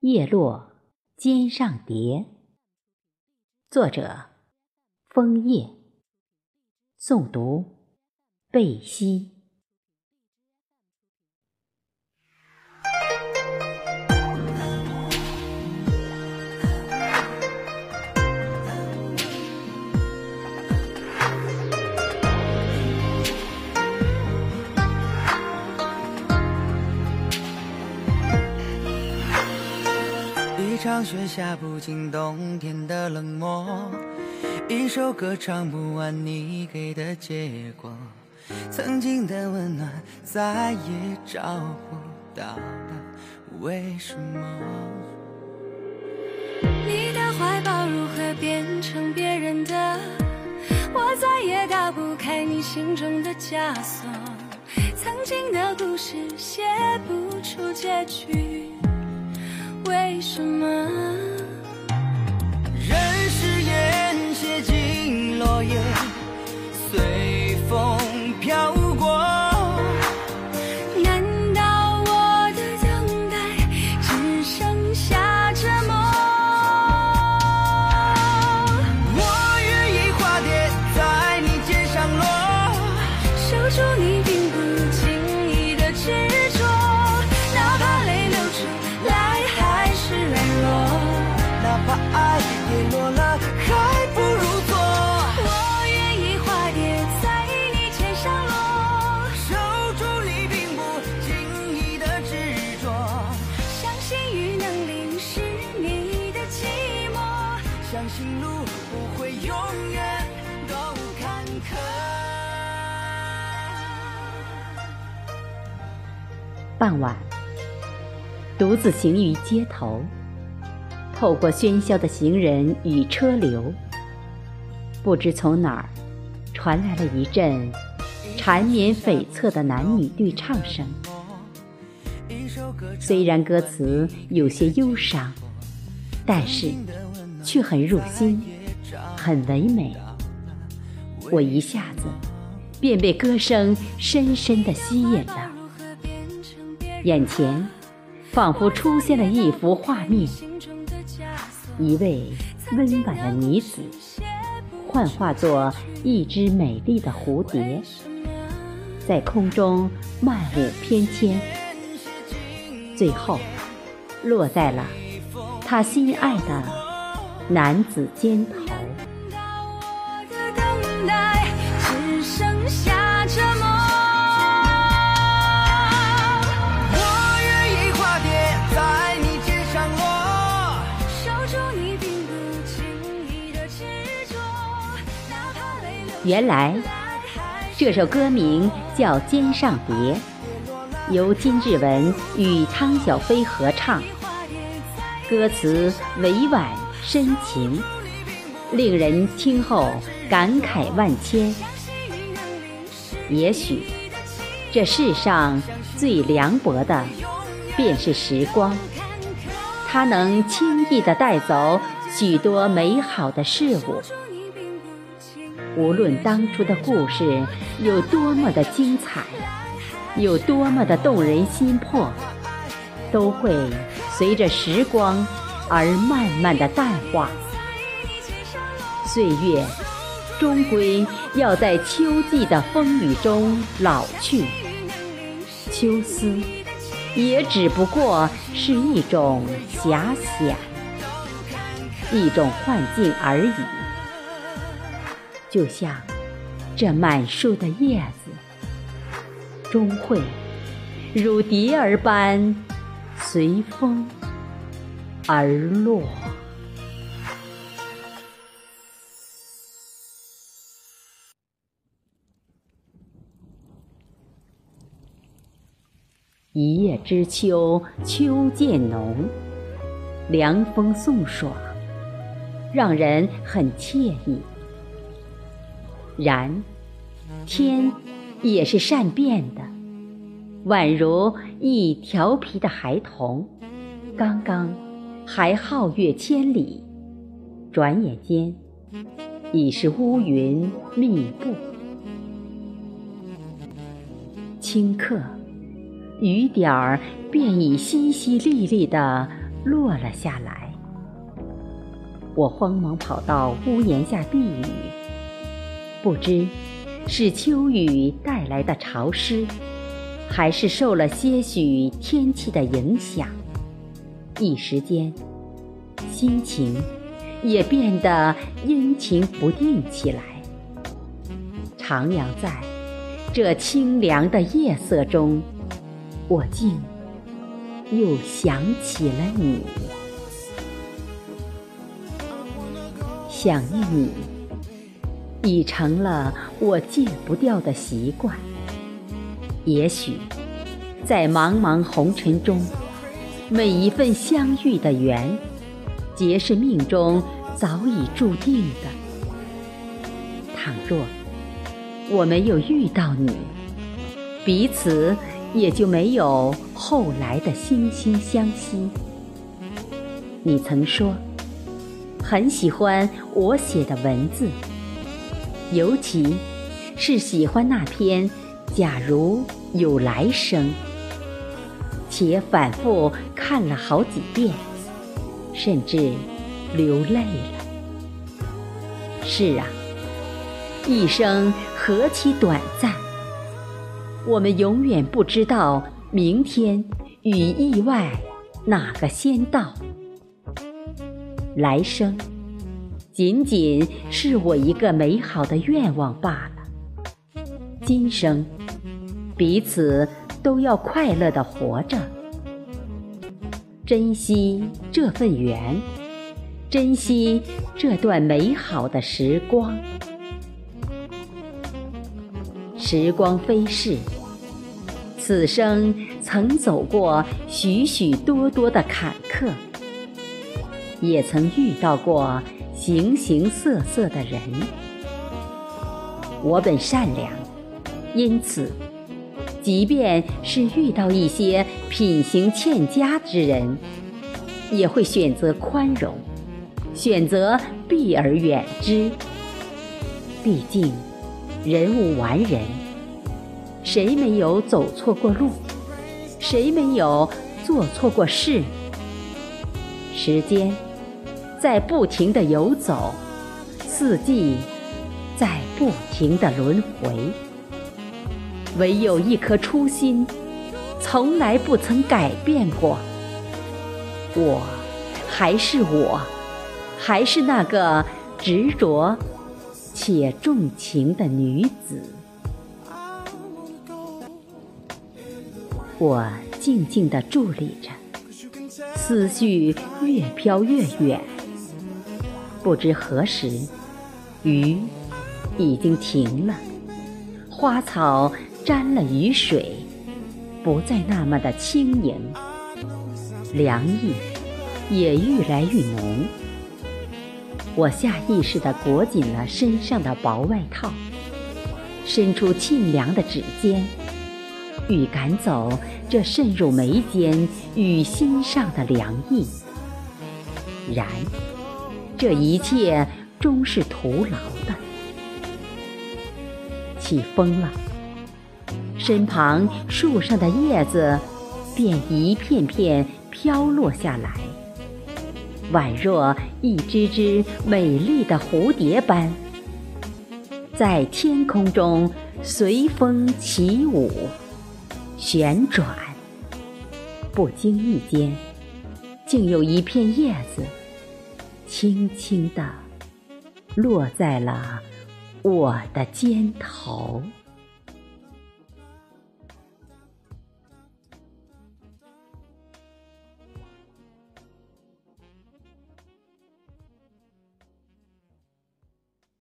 叶落肩上蝶。作者：枫叶。诵读：贝西。雪下不尽冬天的冷漠，一首歌唱不完你给的结果，曾经的温暖再也找不到了，为什么？你的怀抱如何变成别人的？我再也打不开你心中的枷锁，曾经的故事写不出结局。为什么？任誓言写进落叶，路不会永远都坎坷。傍晚，独自行于街头。透过喧嚣的行人与车流，不知从哪儿传来了一阵缠绵悱恻的男女对唱声。虽然歌词有些忧伤，但是却很入心，很唯美。我一下子便被歌声深深的吸引了，眼前仿佛出现了一幅画面。一位温婉的女子，幻化作一只美丽的蝴蝶，在空中漫舞翩跹，最后落在了他心爱的男子肩头。原来，这首歌名叫《肩上蝶》，由金志文与汤小菲合唱，歌词委婉深情，令人听后感慨万千。也许，这世上最凉薄的，便是时光，它能轻易地带走许多美好的事物。无论当初的故事有多么的精彩，有多么的动人心魄，都会随着时光而慢慢的淡化。岁月终归要在秋季的风雨中老去，秋思也只不过是一种遐想，一种幻境而已。就像这满树的叶子，终会如蝶儿般随风而落。一叶知秋，秋渐浓，凉风送爽，让人很惬意。然，天也是善变的，宛如一调皮的孩童，刚刚还皓月千里，转眼间已是乌云密布。顷刻，雨点儿便已淅淅沥沥地落了下来。我慌忙跑到屋檐下避雨，不知是秋雨带来的潮湿，还是受了些许天气的影响，一时间心情也变得阴晴不定起来。徜徉在这清凉的夜色中，我竟又想起了你。想念你，已成了我戒不掉的习惯。也许，在茫茫红尘中，每一份相遇的缘，皆是命中早已注定的。倘若我没有遇到你，彼此也就没有后来的惺惺相惜。你曾说。很喜欢我写的文字，尤其是喜欢那篇《假如有来生》，且反复看了好几遍，甚至流泪了。是啊，一生何其短暂，我们永远不知道明天与意外哪个先到。来生，仅仅是我一个美好的愿望罢了。今生，彼此都要快乐的活着，珍惜这份缘，珍惜这段美好的时光。时光飞逝，此生曾走过许许多多的坎坷。也曾遇到过形形色色的人，我本善良，因此，即便是遇到一些品行欠佳之人，也会选择宽容，选择避而远之。毕竟，人无完人，谁没有走错过路？谁没有做错过事？时间。在不停的游走，四季在不停的轮回，唯有一颗初心，从来不曾改变过。我还是我，还是那个执着且重情的女子。我静静地伫立着，思绪越飘越远。不知何时，雨已经停了，花草沾了雨水，不再那么的轻盈，凉意也愈来愈浓。我下意识地裹紧了身上的薄外套，伸出沁凉的指尖，欲赶走这渗入眉间与心上的凉意，然。这一切终是徒劳的。起风了，身旁树上的叶子便一片片飘落下来，宛若一只只美丽的蝴蝶般，在天空中随风起舞、旋转。不经意间，竟有一片叶子。轻轻地落在了我的肩头。